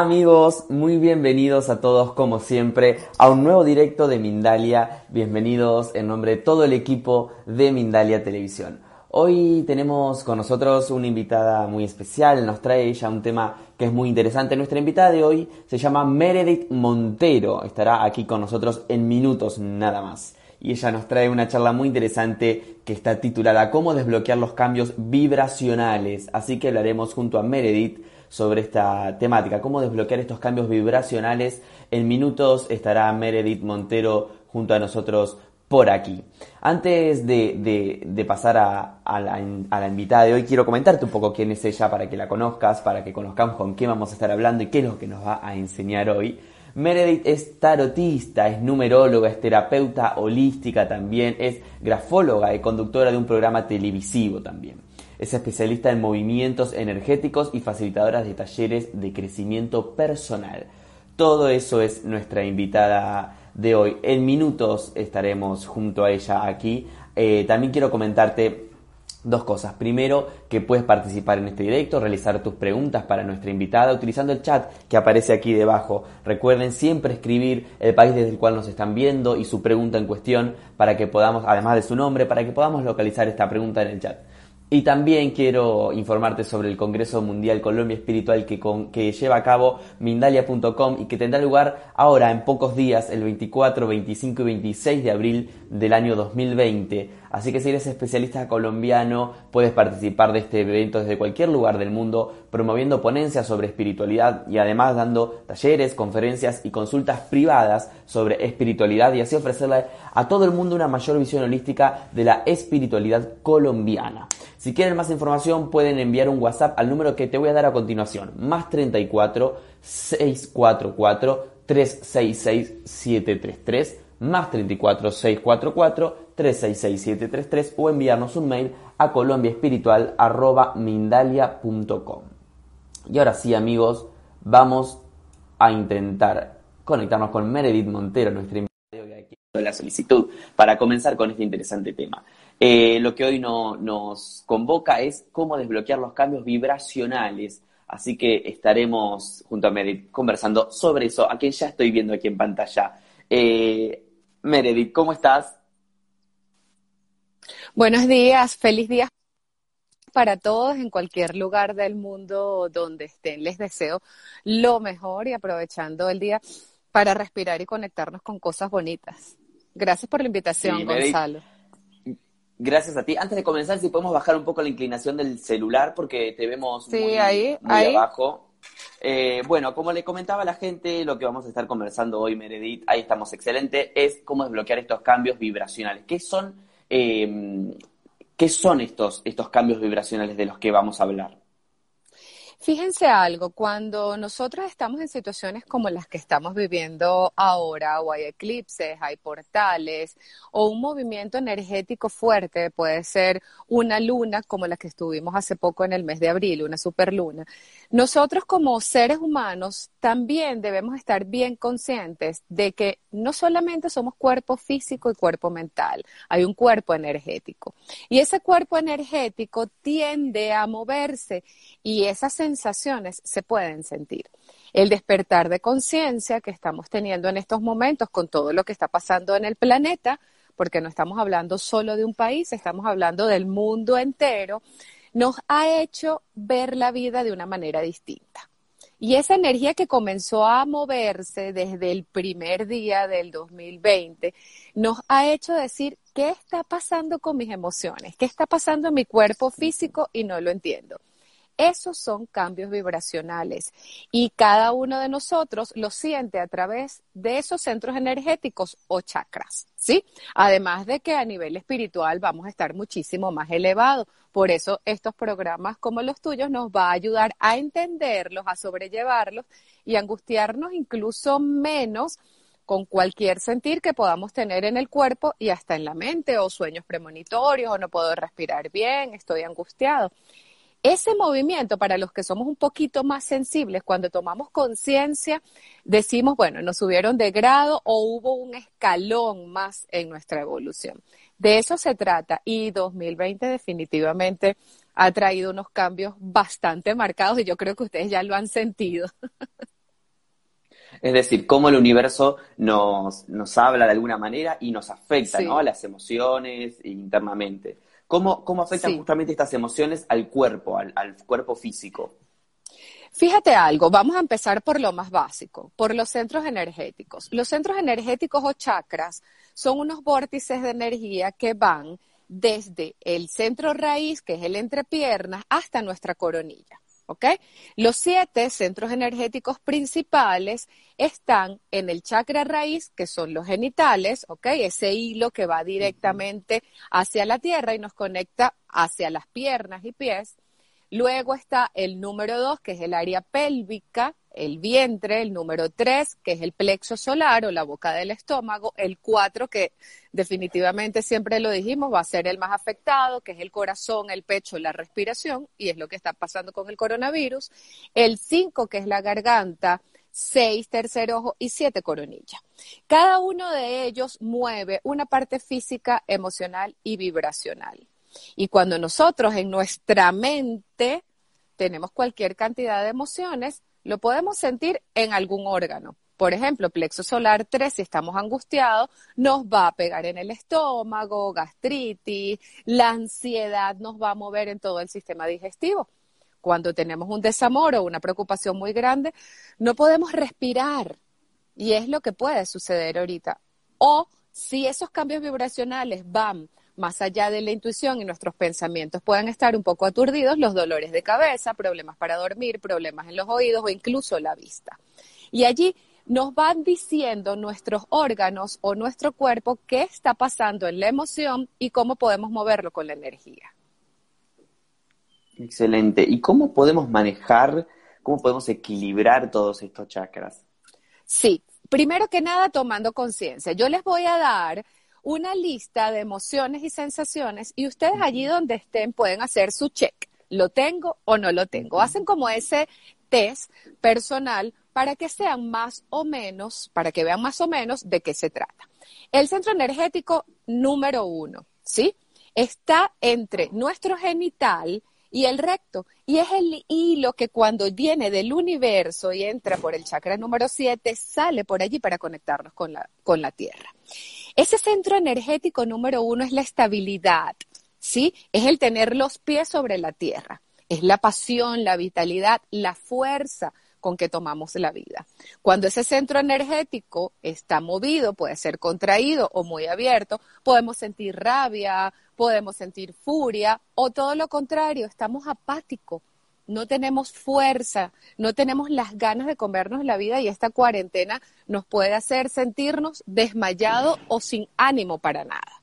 Amigos, muy bienvenidos a todos como siempre a un nuevo directo de Mindalia. Bienvenidos en nombre de todo el equipo de Mindalia Televisión. Hoy tenemos con nosotros una invitada muy especial, nos trae ella un tema que es muy interesante. Nuestra invitada de hoy se llama Meredith Montero, estará aquí con nosotros en minutos nada más. Y ella nos trae una charla muy interesante que está titulada Cómo desbloquear los cambios vibracionales. Así que hablaremos junto a Meredith sobre esta temática, cómo desbloquear estos cambios vibracionales. En minutos estará Meredith Montero junto a nosotros por aquí. Antes de, pasar a, la, a, la, invitada de hoy, quiero comentarte un poco quién es ella para que la conozcas, para que conozcamos con qué vamos a estar hablando y qué es lo que nos va a enseñar hoy. Meredith es tarotista, es numeróloga, es terapeuta holística también, es grafóloga y conductora de un programa televisivo también. Es especialista en movimientos energéticos y facilitadora de talleres de crecimiento personal. Todo eso es nuestra invitada de hoy. En minutos estaremos junto a ella aquí. Eh, también quiero comentarte dos cosas. Primero, que puedes participar en este directo, realizar tus preguntas para nuestra invitada utilizando el chat que aparece aquí debajo. Recuerden siempre escribir el país desde el cual nos están viendo y su pregunta en cuestión para que podamos, además de su nombre, para que podamos localizar esta pregunta en el chat. Y también quiero informarte sobre el Congreso Mundial Colombia Espiritual que, que lleva a cabo Mindalia.com y que tendrá lugar ahora en pocos días, el 24, 25 y 26 de abril del año 2020. Así que si eres especialista colombiano, puedes participar de este evento desde cualquier lugar del mundo, promoviendo ponencias sobre espiritualidad y además dando talleres, conferencias y consultas privadas sobre espiritualidad y así ofrecerle a todo el mundo una mayor visión holística de la espiritualidad colombiana. Si quieren más información pueden enviar un WhatsApp al número que te voy a dar a continuación, más 34 644 366 733, más 34 644 366 733 o enviarnos un mail a colombiaespiritual.mindalia.com. Y ahora sí amigos, vamos a intentar conectarnos con Meredith Montero, nuestra invitada de la solicitud, para comenzar con este interesante tema. Eh, lo que hoy nos convoca es cómo desbloquear los cambios vibracionales. Así que estaremos junto a Meredith conversando sobre eso, a quien ya estoy viendo aquí en pantalla. Eh, Meredith, ¿cómo estás? Buenos días, feliz día para todos en cualquier lugar del mundo donde estén. Les deseo lo mejor y aprovechando el día para respirar y conectarnos con cosas bonitas. Gracias por la invitación, Gonzalo. Gracias a ti. Antes de comenzar, si podemos bajar un poco la inclinación del celular porque te vemos muy, ahí, abajo. Eh, bueno, como le comentaba a la gente, lo que vamos a estar conversando hoy, Meredith, ahí estamos excelente, es cómo desbloquear estos cambios vibracionales. ¿Qué son, eh, ¿qué son estos, estos cambios vibracionales de los que vamos a hablar? Fíjense algo, cuando nosotros estamos en situaciones como las que estamos viviendo ahora, o hay eclipses, hay portales, o un movimiento energético fuerte, puede ser una luna como la que estuvimos hace poco en el mes de abril, una superluna, nosotros como seres humanos también debemos estar bien conscientes de que no solamente somos cuerpo físico y cuerpo mental, hay un cuerpo energético. Y ese cuerpo energético tiende a moverse y esas sensaciones se pueden sentir. El despertar de conciencia que estamos teniendo en estos momentos con todo lo que está pasando en el planeta, porque no estamos hablando solo de un país, estamos hablando del mundo entero, nos ha hecho ver la vida de una manera distinta. Y esa energía que comenzó a moverse desde el primer día del 2020 nos ha hecho decir, ¿qué está pasando con mis emociones? ¿Qué está pasando en mi cuerpo físico? Y no lo entiendo. Esos son cambios vibracionales y cada uno de nosotros lo siente a través de esos centros energéticos o chakras, ¿sí? Además de que a nivel espiritual vamos a estar muchísimo más elevados. Por eso estos programas como los tuyos nos va a ayudar a entenderlos, a sobrellevarlos y angustiarnos incluso menos con cualquier sentir que podamos tener en el cuerpo y hasta en la mente o sueños premonitorios o no puedo respirar bien, estoy angustiado. Ese movimiento, para los que somos un poquito más sensibles, cuando tomamos conciencia, decimos, bueno, nos subieron de grado o hubo un escalón más en nuestra evolución. De eso se trata y 2020 definitivamente ha traído unos cambios bastante marcados y yo creo que ustedes ya lo han sentido. Es decir, cómo el universo nos, nos habla de alguna manera y nos afecta, ¿no? A las emociones internamente. ¿Cómo, cómo afectan justamente estas emociones al cuerpo, al, al cuerpo físico? Fíjate algo, vamos a empezar por lo más básico, por los centros energéticos. Los centros energéticos o chakras son unos vórtices de energía que van desde el centro raíz, que es el entrepiernas, hasta nuestra coronilla. ¿Ok? Los siete centros energéticos principales están en el chakra raíz, que son los genitales, ¿ok? Ese hilo que va directamente hacia la tierra y nos conecta hacia las piernas y pies. Luego está el número dos, que es el área pélvica, el vientre, el número tres, que es el plexo solar o la boca del estómago, el cuatro, que definitivamente siempre lo dijimos, va a ser el más afectado, que es el corazón, el pecho, la respiración, y es lo que está pasando con el coronavirus, el cinco, que es la garganta, seis, tercer ojo y siete coronillas. Cada uno de ellos mueve una parte física, emocional y vibracional. Y cuando nosotros en nuestra mente tenemos cualquier cantidad de emociones, lo podemos sentir en algún órgano. Por ejemplo, plexo solar 3, si estamos angustiados, nos va a pegar en el estómago, gastritis, la ansiedad nos va a mover en todo el sistema digestivo. Cuando tenemos un desamor o una preocupación muy grande, no podemos respirar. Y es lo que puede suceder ahorita. O si esos cambios vibracionales van más allá de la intuición y nuestros pensamientos puedan estar un poco aturdidos, los dolores de cabeza, problemas para dormir, problemas en los oídos o incluso la vista. Y allí nos van diciendo nuestros órganos o nuestro cuerpo qué está pasando en la emoción y cómo podemos moverlo con la energía. Excelente. ¿Y cómo podemos manejar, cómo podemos equilibrar todos estos chakras? Sí, primero que nada tomando conciencia. Yo les voy a dar una lista de emociones y sensaciones y ustedes allí donde estén pueden hacer su check. ¿Lo tengo o no lo tengo? Hacen como ese test personal para que sean más o menos, para que vean más o menos de qué se trata. El centro energético número uno, ¿sí? Está entre nuestro genital y el recto. Y es el hilo que cuando viene del universo y entra por el chakra número 7, sale por allí para conectarnos con la, con la Tierra. Ese centro energético número uno es la estabilidad, ¿sí? Es el tener los pies sobre la tierra. Es la pasión, la vitalidad, la fuerza con que tomamos la vida. Cuando ese centro energético está movido, puede ser contraído o muy abierto, podemos sentir rabia, podemos sentir furia o todo lo contrario, estamos apáticos, no tenemos fuerza, no tenemos las ganas de comernos la vida y esta cuarentena nos puede hacer sentirnos desmayados o sin ánimo para nada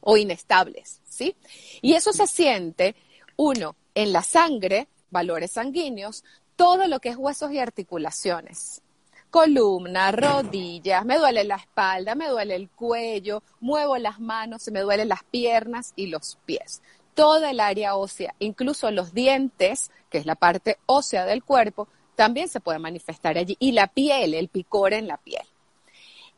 o inestables, ¿sí? Y eso se siente, uno, en la sangre, valores sanguíneos, todo lo que es huesos y articulaciones. Columna, rodillas, me duele la espalda, me duele el cuello, muevo las manos, me duelen las piernas y los pies toda el área ósea, incluso los dientes, que es la parte ósea del cuerpo, también se puede manifestar allí. Y la piel, el picor en la piel.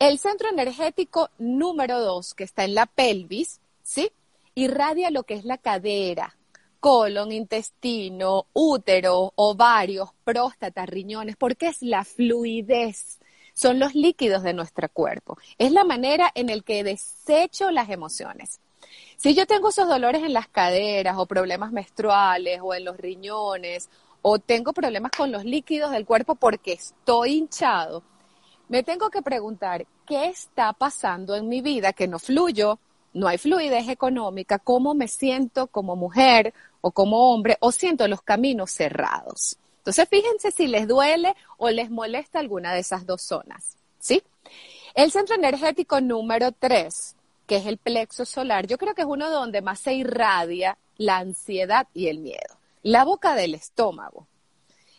El centro energético número dos, que está en la pelvis, ¿sí? Irradia lo que es la cadera, colon, intestino, útero, ovarios, próstata, riñones, porque es la fluidez, son los líquidos de nuestro cuerpo. Es la manera en la que desecho las emociones. Si yo tengo esos dolores en las caderas o problemas menstruales o en los riñones o tengo problemas con los líquidos del cuerpo porque estoy hinchado, me tengo que preguntar qué está pasando en mi vida que no fluyo, no hay fluidez económica, cómo me siento como mujer o como hombre o siento los caminos cerrados. Entonces, fíjense si les duele o les molesta alguna de esas dos zonas, ¿sí? El centro energético número tres que es el plexo solar, yo creo que es uno donde más se irradia la ansiedad y el miedo. La boca del estómago.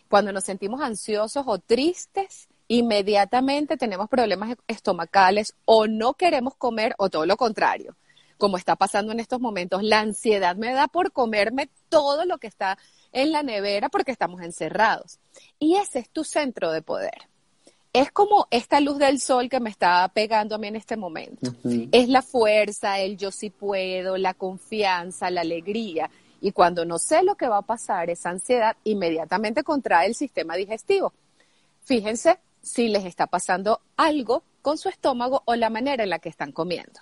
Cuando nos sentimos ansiosos o tristes, inmediatamente tenemos problemas estomacales o no queremos comer o todo lo contrario. Como está pasando en estos momentos, la ansiedad me da por comerme todo lo que está en la nevera porque estamos encerrados. Y ese es tu centro de poder es como esta luz del sol que me está pegando a mí en este momento. Es la fuerza, el yo sí puedo, la confianza, la alegría. Y cuando no sé lo que va a pasar, esa ansiedad inmediatamente contrae el sistema digestivo. Fíjense si les está pasando algo con su estómago o la manera en la que están comiendo.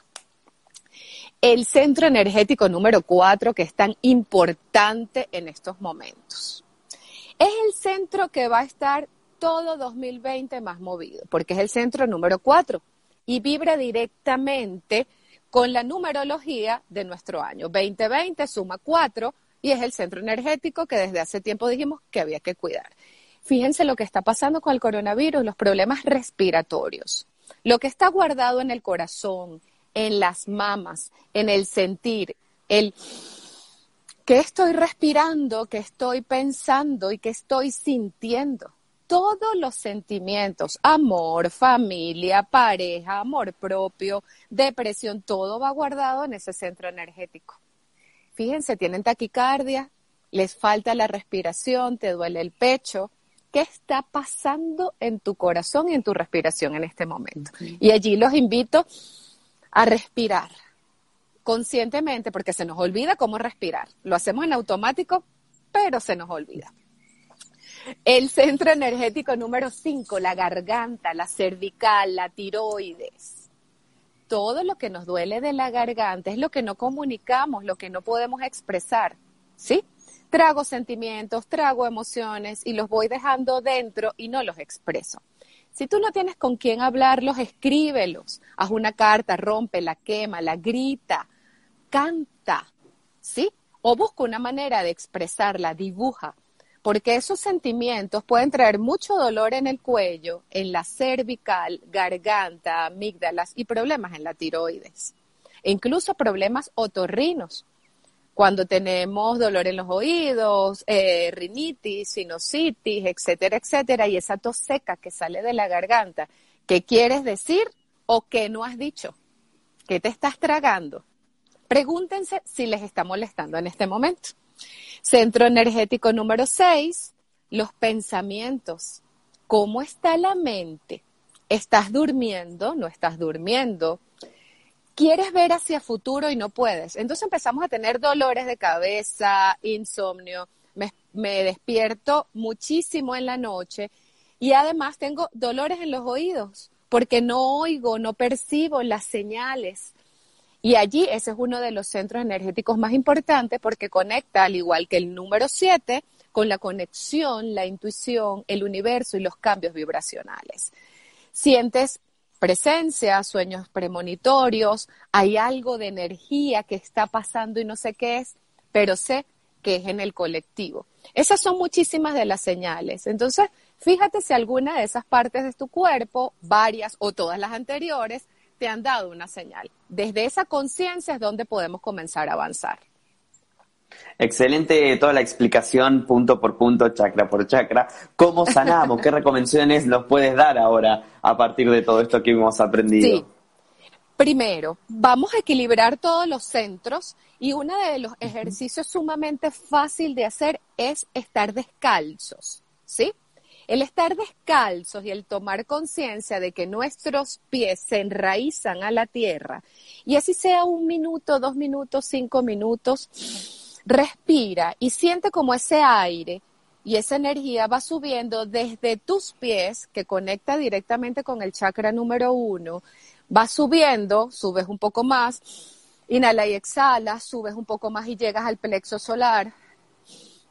El centro energético número cuatro, que es tan importante en estos momentos. Es el centro que va a estar todo 2020 más movido, porque es el centro número cuatro y vibra directamente con la numerología de nuestro año. 2020 suma cuatro y es el centro energético que desde hace tiempo dijimos que había que cuidar. Fíjense lo que está pasando con el coronavirus, los problemas respiratorios, lo que está guardado en el corazón, en las mamas, en el sentir, el que estoy respirando, que estoy pensando y que estoy sintiendo. Todos los sentimientos, amor, familia, pareja, amor propio, depresión, todo va guardado en ese centro energético. Fíjense, tienen taquicardia, les falta la respiración, te duele el pecho, qué está pasando en tu corazón y en tu respiración en este momento. Y allí los invito a respirar conscientemente, porque se nos olvida cómo respirar. Lo hacemos en automático, pero se nos olvida. El centro energético número 5, la garganta, la cervical, la tiroides. Todo lo que nos duele de la garganta es lo que no comunicamos, lo que no podemos expresar. ¿Sí? trago sentimientos, trago emociones y los voy dejando dentro y no los expreso. Si tú no tienes con quién hablarlos, escríbelos, haz una carta, rompe, la quema, la grita, canta, ¿sí? O busca una manera de expresarla, dibuja, porque esos sentimientos pueden traer mucho dolor en el cuello, en la cervical, garganta, amígdalas y problemas en la tiroides, e incluso problemas otorrinos cuando tenemos dolor en los oídos, eh, rinitis, sinusitis, etcétera, etcétera, y esa tos seca que sale de la garganta, ¿qué quieres decir o qué no has dicho? ¿Qué te estás tragando? Pregúntense si les está molestando en este momento. Centro energético número 6, los pensamientos. ¿Cómo está la mente? ¿Estás durmiendo? ¿No estás durmiendo? quieres ver hacia futuro y no puedes. Entonces empezamos a tener dolores de cabeza, insomnio, me, despierto muchísimo en la noche y además tengo dolores en los oídos porque no oigo, no percibo las señales. Y allí ese es uno de los centros energéticos más importantes porque conecta, al igual que el número 7, con la conexión, la intuición, el universo y los cambios vibracionales. Sientes presencia, sueños premonitorios, hay algo de energía que está pasando y no sé qué es, pero sé que es en el colectivo. Esas son muchísimas de las señales. Entonces, fíjate si alguna de esas partes de tu cuerpo, varias o todas las anteriores, te han dado una señal. Desde esa conciencia es donde podemos comenzar a avanzar. Excelente toda la explicación punto por punto, chakra por chakra. ¿Cómo sanamos? ¿Qué recomendaciones nos puedes dar ahora a partir de todo esto que hemos aprendido? Sí. Primero, vamos a equilibrar todos los centros y uno de los ejercicios sumamente fácil de hacer es estar descalzos, ¿sí? El estar descalzos y el tomar conciencia de que nuestros pies se enraizan a la tierra y así sea un minuto, dos minutos, cinco minutos, Respira y siente como ese aire y esa energía va subiendo desde tus pies, que conecta directamente con el chakra número uno, va subiendo, subes un poco más, inhala y exhalas, subes un poco más y llegas al plexo solar.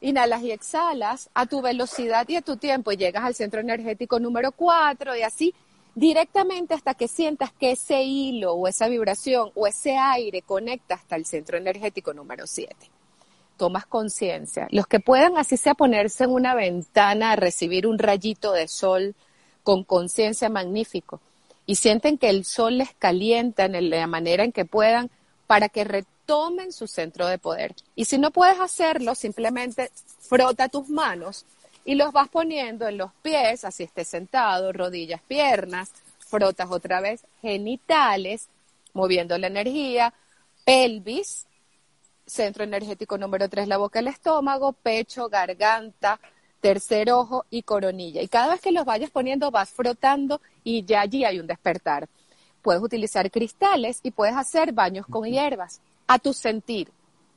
Inhalas y exhalas a tu velocidad y a tu tiempo y llegas al centro energético número cuatro y así directamente hasta que sientas que ese hilo o esa vibración o ese aire conecta hasta el centro energético número siete tomas conciencia. Los que puedan, así sea, ponerse en una ventana a recibir un rayito de sol con conciencia magnífico y sienten que el sol les calienta en la manera en que puedan para que retomen su centro de poder. Y si no puedes hacerlo, simplemente frota tus manos y los vas poniendo en los pies, así estés sentado, rodillas, piernas, frotas otra vez genitales, moviendo la energía, pelvis, centro energético número 3, la boca, el estómago, pecho, garganta, tercer ojo y coronilla. Y cada vez que los vayas poniendo vas frotando y ya allí hay un despertar. Puedes utilizar cristales y puedes hacer baños con hierbas a tu sentir.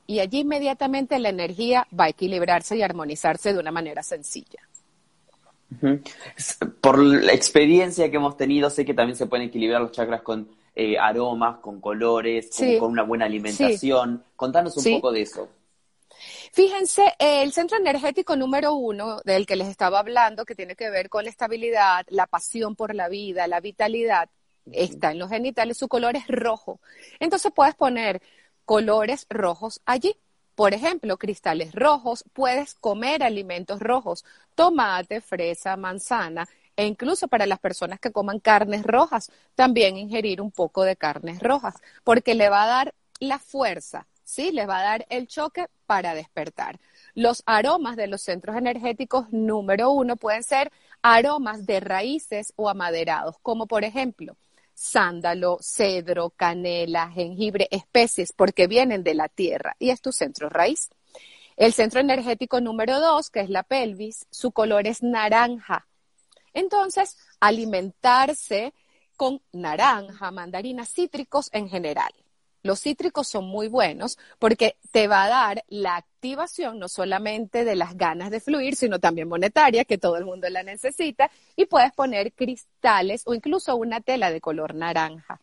Y allí inmediatamente la energía va a equilibrarse y armonizarse de una manera sencilla. Por la experiencia que hemos tenido, sé que también se pueden equilibrar los chakras con eh, aromas, con colores, con, una buena alimentación. Contanos un poco de eso. Fíjense, el centro energético número uno del que les estaba hablando, que tiene que ver con la estabilidad, la pasión por la vida, la vitalidad, está en los genitales, su color es rojo. Entonces puedes poner colores rojos allí. Por ejemplo, cristales rojos, puedes comer alimentos rojos, tomate, fresa, manzana, e incluso para las personas que coman carnes rojas, también ingerir un poco de carnes rojas, porque le va a dar la fuerza, ¿sí? Le va a dar el choque para despertar. Los aromas de los centros energéticos número uno pueden ser aromas de raíces o amaderados, como por ejemplo sándalo, cedro, canela, jengibre, especies, porque vienen de la tierra y es tu centro raíz. El centro energético número dos, que es la pelvis, su color es naranja. Entonces, alimentarse con naranja, mandarinas, cítricos en general. Los cítricos son muy buenos porque te va a dar la activación no solamente de las ganas de fluir, sino también monetaria, que todo el mundo la necesita, y puedes poner cristales o incluso una tela de color naranja.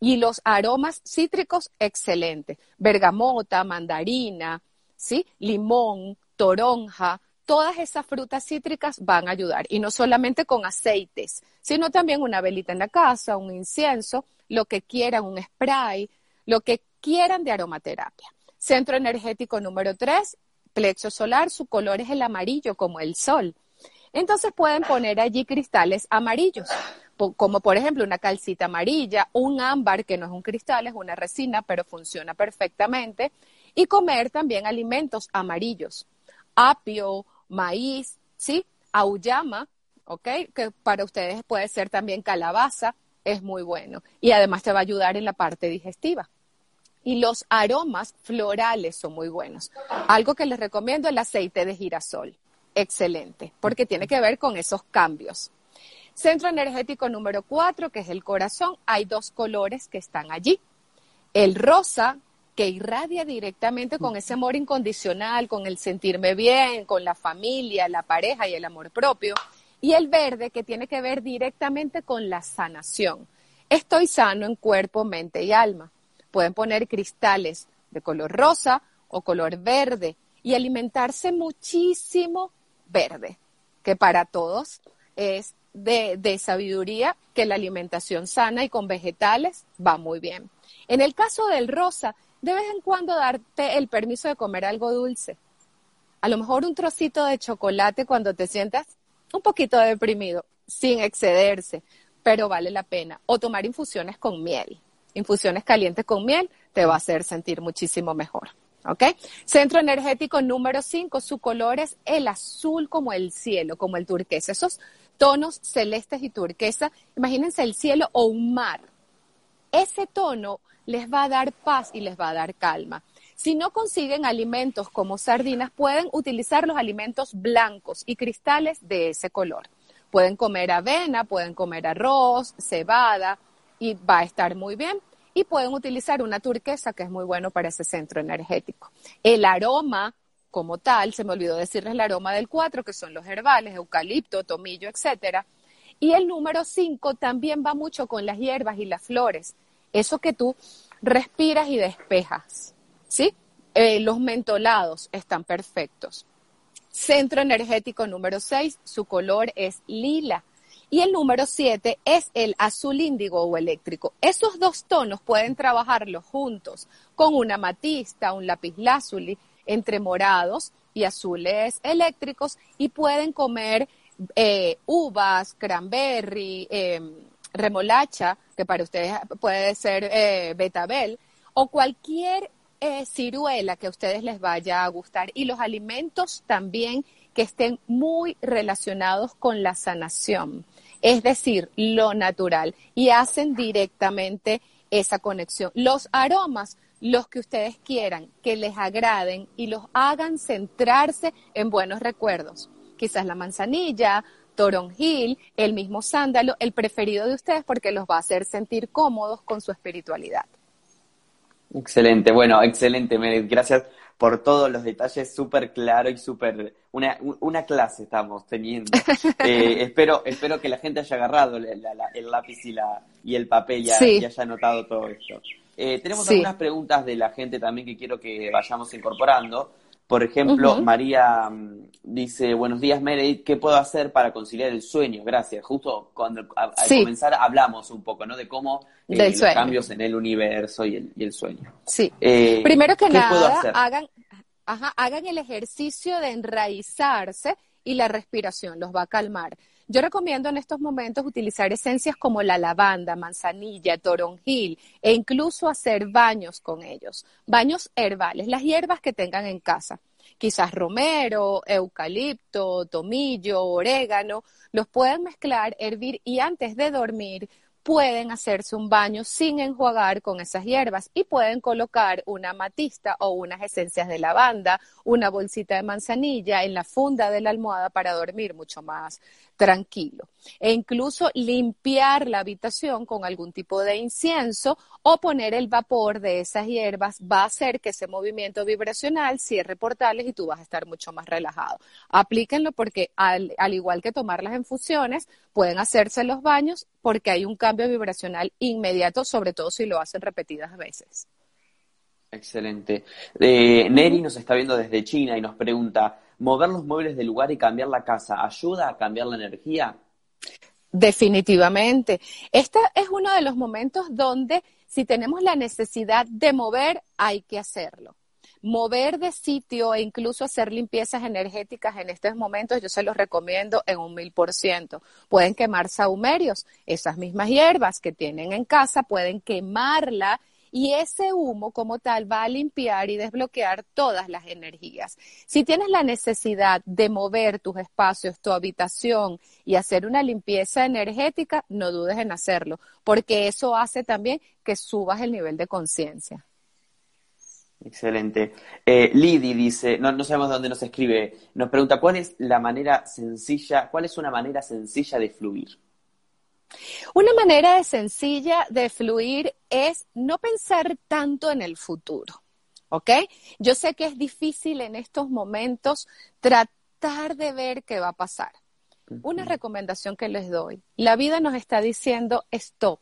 Y los aromas cítricos, excelente. Bergamota, mandarina, ¿sí? limón, toronja, todas esas frutas cítricas van a ayudar. Y no solamente con aceites, sino también una velita en la casa, un incienso, lo que quieran, un spray, lo que quieran de aromaterapia. Centro energético número 3, plexo solar, su color es el amarillo como el sol. Entonces pueden poner allí cristales amarillos, como por ejemplo una calcita amarilla, un ámbar que no es un cristal, es una resina, pero funciona perfectamente, y comer también alimentos amarillos, apio, maíz, ¿sí? Auyama, ¿ok? Que para ustedes puede ser también calabaza, es muy bueno. Y además te va a ayudar en la parte digestiva. Y los aromas florales son muy buenos. Algo que les recomiendo el aceite de girasol. Excelente, porque tiene que ver con esos cambios. Centro energético número cuatro, que es el corazón, hay dos colores que están allí. El rosa, que irradia directamente con ese amor incondicional, con el sentirme bien, con la familia, la pareja y el amor propio y el verde que tiene que ver directamente con la sanación. Estoy sano en cuerpo, mente y alma. Pueden poner cristales de color rosa o color verde y alimentarse muchísimo verde, que para todos es de, sabiduría que la alimentación sana y con vegetales va muy bien. En el caso del rosa, de vez en cuando darte el permiso de comer algo dulce. A lo mejor un trocito de chocolate cuando te sientas un poquito deprimido, sin excederse, pero vale la pena. O tomar infusiones con miel. Infusiones calientes con miel te va a hacer sentir muchísimo mejor. ¿Ok? Centro energético número 5, su color es el azul como el cielo, como el turquesa. Esos tonos celestes y turquesa, imagínense el cielo o un mar. Ese tono les va a dar paz y les va a dar calma. Si no consiguen alimentos como sardinas, pueden utilizar los alimentos blancos y cristales de ese color. Pueden comer avena, pueden comer arroz, cebada y va a estar muy bien. Y pueden utilizar una turquesa que es muy bueno para ese centro energético. El aroma como tal, se me olvidó decirles el aroma del 4, que son los herbales, eucalipto, tomillo, etcétera. Y el número 5 también va mucho con las hierbas y las flores. Eso que tú respiras y despejas. ¿sí? Eh, los mentolados están perfectos. Centro energético número 6, su color es lila. Y el número 7 es el azul índigo o eléctrico. Esos dos tonos pueden trabajarlos juntos con una matista, un lápiz lazuli, entre morados y azules eléctricos y pueden comer eh, uvas, cranberry, em, remolacha, que para ustedes puede ser eh, betabel, o cualquier eh, ciruela que a ustedes les vaya a gustar y los alimentos también que estén muy relacionados con la sanación, es decir, lo natural y hacen directamente esa conexión. Los aromas, los que ustedes quieran, que les agraden y los hagan centrarse en buenos recuerdos. Quizás la manzanilla, toronjil, el mismo sándalo, el preferido de ustedes porque los va a hacer sentir cómodos con su espiritualidad. Excelente, bueno, excelente, Meredith. Gracias por todos los detalles, súper claro y súper... Una, una clase estamos teniendo. Eh, espero, espero que la gente haya agarrado el lápiz y, la, y el papel y, haya notado todo esto. Eh, tenemos algunas preguntas de la gente también que quiero que vayamos incorporando. Por ejemplo, María mm, dice, buenos días Meredith, ¿qué puedo hacer para conciliar el sueño? Gracias. Justo cuando al comenzar hablamos un poco, ¿no? De cómo eh, los cambios en el universo y el, sueño. Sí. Eh, Primero que nada, hagan, hagan el ejercicio de enraizarse y la respiración los va a calmar. Yo recomiendo en estos momentos utilizar esencias como la lavanda, manzanilla, toronjil e incluso hacer baños con ellos, baños herbales, las hierbas que tengan en casa. Quizás romero, eucalipto, tomillo, orégano, los pueden mezclar, hervir y antes de dormir pueden hacerse un baño sin enjuagar con esas hierbas y pueden colocar una matista o unas esencias de lavanda, una bolsita de manzanilla en la funda de la almohada para dormir mucho más tranquilo. E incluso limpiar la habitación con algún tipo de incienso o poner el vapor de esas hierbas va a hacer que ese movimiento vibracional cierre portales y tú vas a estar mucho más relajado. Aplíquenlo porque al, al igual que tomar las infusiones, pueden hacerse los baños porque hay un cambio vibracional inmediato, sobre todo si lo hacen repetidas veces. Excelente. Eh, Neri nos está viendo desde China y nos pregunta, ¿mover los muebles del lugar y cambiar la casa ayuda a cambiar la energía? Definitivamente. Este es uno de los momentos donde si tenemos la necesidad de mover, hay que hacerlo mover de sitio e incluso hacer limpiezas energéticas en estos momentos, yo se los recomiendo en un mil por ciento. Pueden quemar saumerios, esas mismas hierbas que tienen en casa, pueden quemarla y ese humo como tal va a limpiar y desbloquear todas las energías. Si tienes la necesidad de mover tus espacios, tu habitación y hacer una limpieza energética, no dudes en hacerlo, porque eso hace también que subas el nivel de conciencia. Excelente. Eh, Lidi dice, no, no sabemos dónde nos escribe, nos pregunta, ¿cuál es la manera sencilla, cuál es una manera sencilla de fluir? Una manera sencilla de fluir es no pensar tanto en el futuro, ¿ok? Yo sé que es difícil en estos momentos tratar de ver qué va a pasar. Una recomendación que les doy, la vida nos está diciendo stop,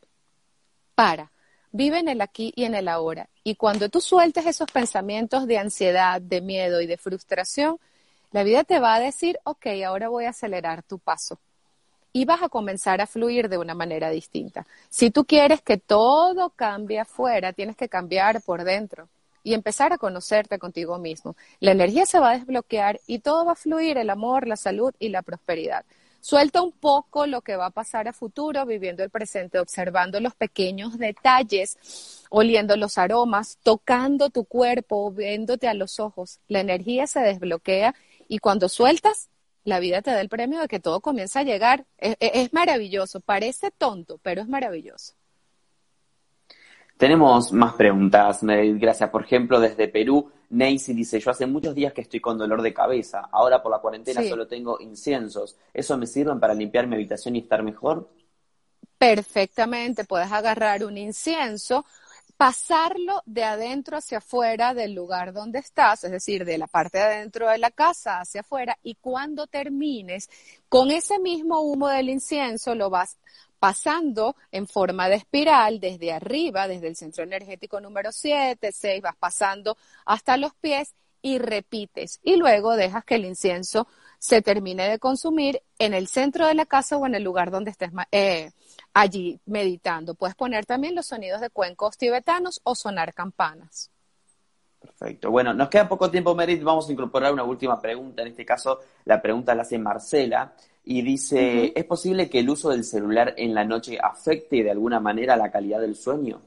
para, vive en el aquí y en el ahora. Y cuando tú sueltes esos pensamientos de ansiedad, de miedo y de frustración, la vida te va a decir, ok, ahora voy a acelerar tu paso. Y vas a comenzar a fluir de una manera distinta. Si tú quieres que todo cambie afuera, tienes que cambiar por dentro y empezar a conocerte contigo mismo. La energía se va a desbloquear y todo va a fluir, el amor, la salud y la prosperidad. Suelta un poco lo que va a pasar a futuro, viviendo el presente, observando los pequeños detalles, oliendo los aromas, tocando tu cuerpo, viéndote a los ojos. La energía se desbloquea y cuando sueltas, la vida te da el premio de que todo comienza a llegar. Es, es maravilloso, parece tonto, pero es maravilloso. Tenemos más preguntas, Gracias. Por ejemplo, desde Perú, Neisy dice, yo hace muchos días que estoy con dolor de cabeza. Ahora por la cuarentena solo tengo inciensos. ¿Eso me sirve para limpiar mi habitación y estar mejor? Perfectamente. Puedes agarrar un incienso, pasarlo de adentro hacia afuera del lugar donde estás, es decir, de la parte de adentro de la casa hacia afuera, y cuando termines, con ese mismo humo del incienso lo vas pasando en forma de espiral desde arriba, desde el centro energético número 7, 6, vas pasando hasta los pies y repites. Y luego dejas que el incienso se termine de consumir en el centro de la casa o en el lugar donde estés eh, allí meditando. Puedes poner también los sonidos de cuencos tibetanos o sonar campanas. Perfecto. Bueno, nos queda poco tiempo, Merit. Vamos a incorporar una última pregunta. En este caso, la pregunta la hace Marcela y dice, ¿es posible que el uso del celular en la noche afecte de alguna manera la calidad del sueño?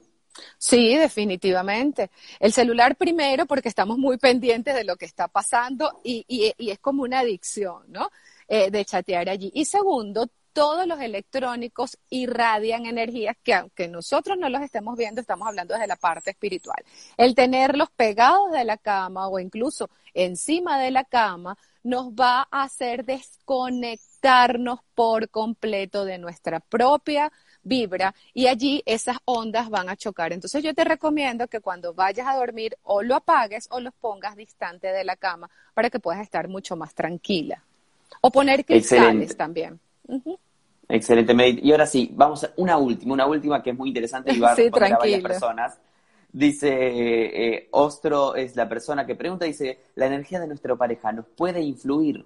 Sí, definitivamente. El celular primero porque estamos muy pendientes de lo que está pasando y, y, es como una adicción, ¿no? Eh, de chatear allí. Y segundo, todos los electrónicos irradian energías que aunque nosotros no los estemos viendo, estamos hablando desde la parte espiritual. El tenerlos pegados de la cama o incluso encima de la cama nos va a hacer desconectarnos por completo de nuestra propia vibra y allí esas ondas van a chocar. Entonces yo te recomiendo que cuando vayas a dormir o lo apagues o los pongas distante de la cama para que puedas estar mucho más tranquila. O poner cristales también. Excelente, Y ahora sí, vamos a una última, una última que es muy interesante y va a responder a varias personas. Dice, eh, Ostro es la persona que pregunta, dice, ¿la energía de nuestra pareja nos puede influir?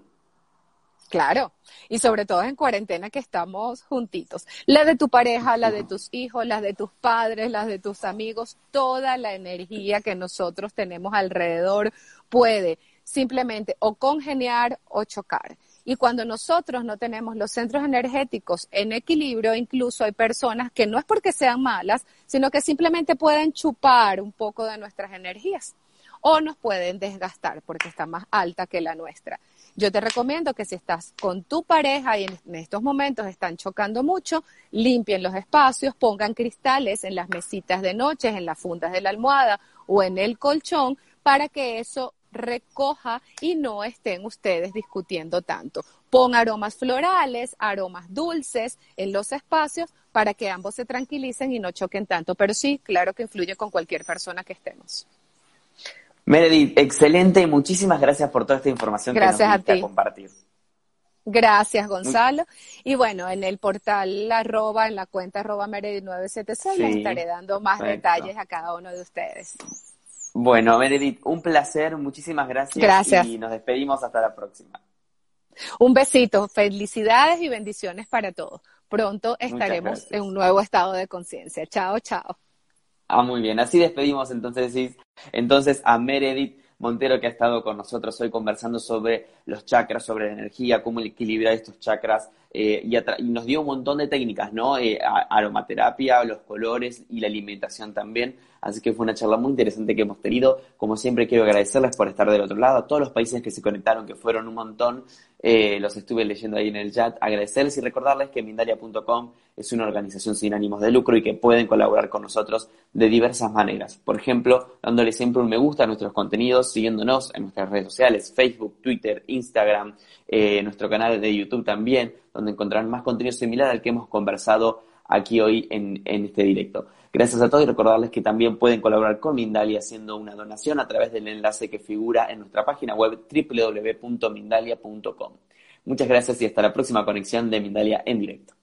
Claro, y sobre todo en cuarentena que estamos juntitos. La de tu pareja, la de tus hijos, las de tus padres, las de tus amigos, toda la energía que nosotros tenemos alrededor puede simplemente o congeniar o chocar. Y cuando nosotros no tenemos los centros energéticos en equilibrio, incluso hay personas que no es porque sean malas, sino que simplemente pueden chupar un poco de nuestras energías o nos pueden desgastar porque está más alta que la nuestra. Yo te recomiendo que si estás con tu pareja y en estos momentos están chocando mucho, limpien los espacios, pongan cristales en las mesitas de noche, en las fundas de la almohada o en el colchón para que eso recoja y no estén ustedes discutiendo tanto. Pon aromas florales, aromas dulces en los espacios para que ambos se tranquilicen y no choquen tanto. Pero sí, claro que influye con cualquier persona que estemos. Meredith, excelente y muchísimas gracias por toda esta información que nos a, a compartir. Gracias, Gonzalo. Y bueno, en el portal arroba, en la cuenta arroba Meredith 976, les estaré dando más detalles a cada uno de ustedes. Bueno, Meredith, un placer, muchísimas gracias. Gracias. Y nos despedimos hasta la próxima. Un besito, felicidades y bendiciones para todos. Pronto estaremos en un nuevo estado de conciencia. Chao, chao. Ah, muy bien. Así despedimos entonces, entonces a Meredith Montero que ha estado con nosotros hoy conversando sobre los chakras, sobre la energía, cómo equilibrar estos chakras eh, y, nos dio un montón de técnicas, ¿no? Eh, aromaterapia, los colores y la alimentación también. Así que fue una charla muy interesante que hemos tenido. Como siempre, quiero agradecerles por estar del otro lado, a todos los países que se conectaron, que fueron un montón. Eh, los estuve leyendo ahí en el chat. Agradecerles y recordarles que Mindalia.com es una organización sin ánimos de lucro y que pueden colaborar con nosotros de diversas maneras. Por ejemplo, dándole siempre un me gusta a nuestros contenidos, siguiéndonos en nuestras redes sociales, Facebook, Twitter, Instagram, eh, nuestro canal de YouTube también, donde encontrarán más contenido similar al que hemos conversado aquí hoy en, en este directo. Gracias a todos y recordarles que también pueden colaborar con Mindalia haciendo una donación a través del enlace que figura en nuestra página web www.mindalia.com. Muchas gracias y hasta la próxima conexión de Mindalia en directo.